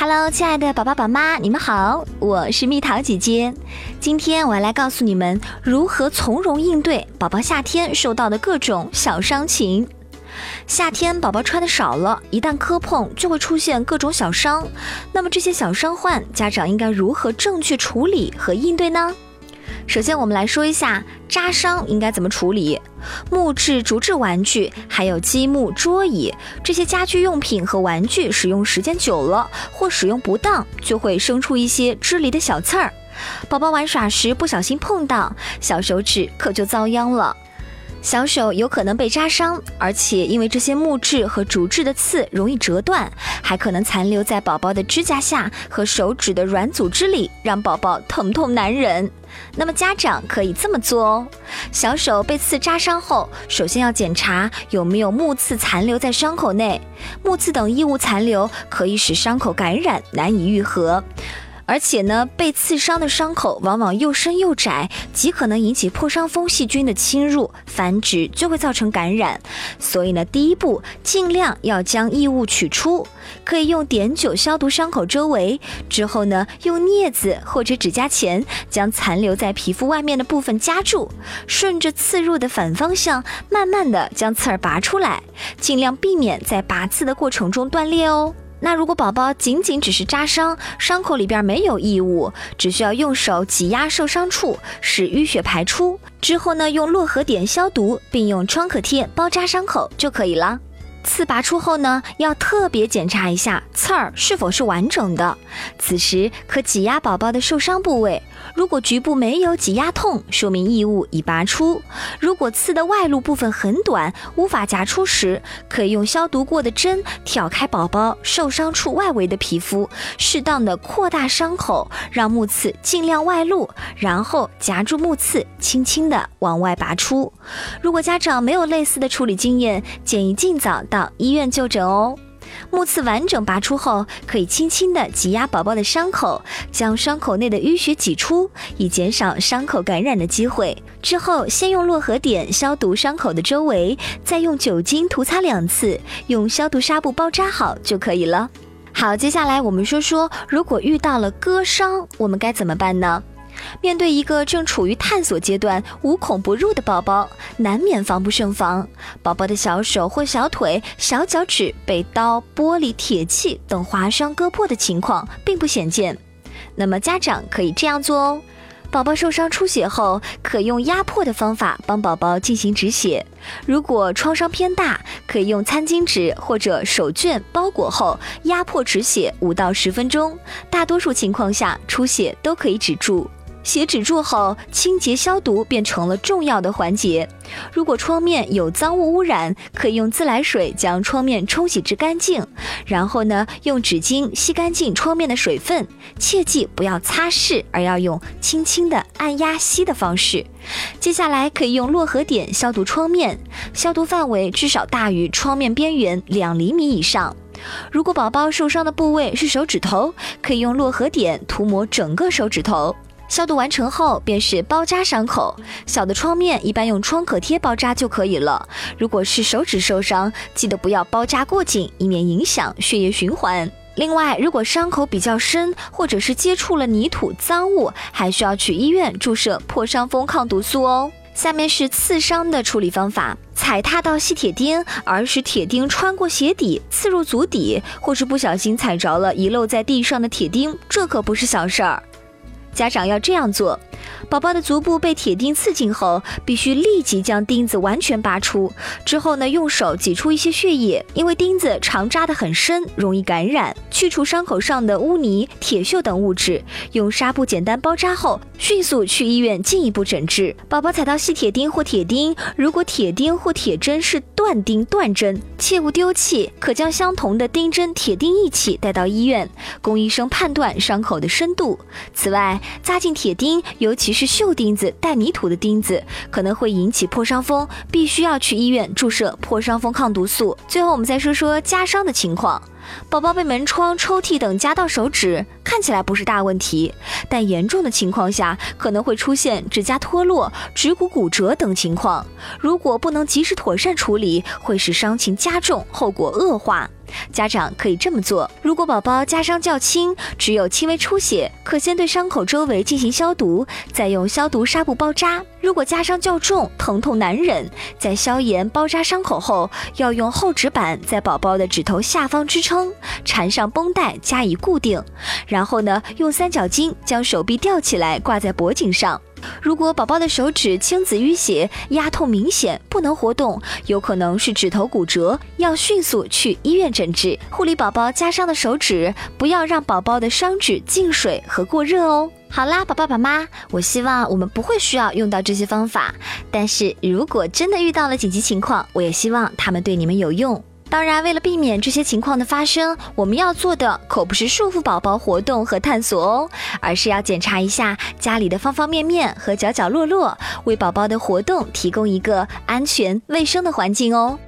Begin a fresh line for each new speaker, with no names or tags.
Hello，亲爱的宝宝宝妈，你们好，我是蜜桃姐姐。今天我要来告诉你们如何从容应对宝宝夏天受到的各种小伤情。夏天宝宝穿的少了，一旦磕碰就会出现各种小伤。那么这些小伤患，家长应该如何正确处理和应对呢？首先，我们来说一下扎伤应该怎么处理。木质、竹制玩具，还有积木、桌椅这些家居用品和玩具，使用时间久了或使用不当，就会生出一些支离的小刺儿。宝宝玩耍时不小心碰到，小手指可就遭殃了。小手有可能被扎伤，而且因为这些木质和竹制的刺容易折断，还可能残留在宝宝的指甲下和手指的软组织里，让宝宝疼痛难忍。那么家长可以这么做哦：小手被刺扎伤后，首先要检查有没有木刺残留在伤口内，木刺等异物残留可以使伤口感染，难以愈合。而且呢，被刺伤的伤口往往又深又窄，极可能引起破伤风细菌的侵入繁殖，就会造成感染。所以呢，第一步尽量要将异物取出，可以用碘酒消毒伤口周围，之后呢，用镊子或者指甲钳将残留在皮肤外面的部分夹住，顺着刺入的反方向，慢慢的将刺儿拔出来，尽量避免在拔刺的过程中断裂哦。那如果宝宝仅仅只是扎伤，伤口里边没有异物，只需要用手挤压受伤处，使淤血排出，之后呢，用络合碘消毒，并用创可贴包扎伤口就可以了。刺拔出后呢，要特别检查一下刺儿是否是完整的。此时可挤压宝宝的受伤部位，如果局部没有挤压痛，说明异物已拔出。如果刺的外露部分很短，无法夹出时，可以用消毒过的针挑开宝宝受伤处外围的皮肤，适当的扩大伤口，让木刺尽量外露，然后夹住木刺，轻轻的往外拔出。如果家长没有类似的处理经验，建议尽早到。医院就诊哦。木刺完整拔出后，可以轻轻地挤压宝宝的伤口，将伤口内的淤血挤出，以减少伤口感染的机会。之后，先用络合碘消毒伤口的周围，再用酒精涂擦两次，用消毒纱布包扎好就可以了。好，接下来我们说说，如果遇到了割伤，我们该怎么办呢？面对一个正处于探索阶段、无孔不入的宝宝，难免防不胜防。宝宝的小手或小腿、小脚趾被刀、玻璃、铁器等划伤割破的情况并不鲜见。那么家长可以这样做哦：宝宝受伤出血后，可用压迫的方法帮宝宝进行止血。如果创伤偏大，可以用餐巾纸或者手绢包裹后压迫止血五到十分钟。大多数情况下，出血都可以止住。血止住后，清洁消毒便成了重要的环节。如果创面有脏物污染，可以用自来水将创面冲洗至干净，然后呢，用纸巾吸干净创面的水分。切记不要擦拭，而要用轻轻的按压吸的方式。接下来可以用络合碘消毒创面，消毒范围至少大于创面边缘两厘米以上。如果宝宝受伤的部位是手指头，可以用络合碘涂抹整个手指头。消毒完成后，便是包扎伤口。小的创面一般用创可贴包扎就可以了。如果是手指受伤，记得不要包扎过紧，以免影响血液循环。另外，如果伤口比较深，或者是接触了泥土、脏物，还需要去医院注射破伤风抗毒素哦。下面是刺伤的处理方法：踩踏到细铁钉，而使铁钉穿过鞋底刺入足底，或是不小心踩着了遗漏在地上的铁钉，这可不是小事儿。家长要这样做：宝宝的足部被铁钉刺进后，必须立即将钉子完全拔出。之后呢，用手挤出一些血液，因为钉子常扎得很深，容易感染。去除伤口上的污泥、铁锈等物质，用纱布简单包扎后，迅速去医院进一步诊治。宝宝踩到细铁钉或铁钉，如果铁钉或铁针是断钉断针，切勿丢弃，可将相同的钉针、铁钉一起带到医院，供医生判断伤口的深度。此外，扎进铁钉有，尤其是锈钉子、带泥土的钉子，可能会引起破伤风，必须要去医院注射破伤风抗毒素。最后，我们再说说夹伤的情况。宝宝被门窗、抽屉等夹到手指，看起来不是大问题，但严重的情况下可能会出现指甲脱落、指骨骨折等情况。如果不能及时妥善处理，会使伤情加重，后果恶化。家长可以这么做：如果宝宝夹伤较轻，只有轻微出血，可先对伤口周围进行消毒，再用消毒纱布包扎；如果夹伤较重，疼痛难忍，在消炎包扎伤口后，要用厚纸板在宝宝的指头下方支撑，缠上绷带加以固定，然后呢，用三角巾将手臂吊起来挂在脖颈上。如果宝宝的手指青紫淤血、压痛明显，不能活动，有可能是指头骨折，要迅速去医院诊治。护理宝宝夹伤的手指，不要让宝宝的伤指进水和过热哦。好啦，宝宝宝妈，我希望我们不会需要用到这些方法，但是如果真的遇到了紧急情况，我也希望他们对你们有用。当然，为了避免这些情况的发生，我们要做的可不是束缚宝宝活动和探索哦，而是要检查一下家里的方方面面和角角落落，为宝宝的活动提供一个安全卫生的环境哦。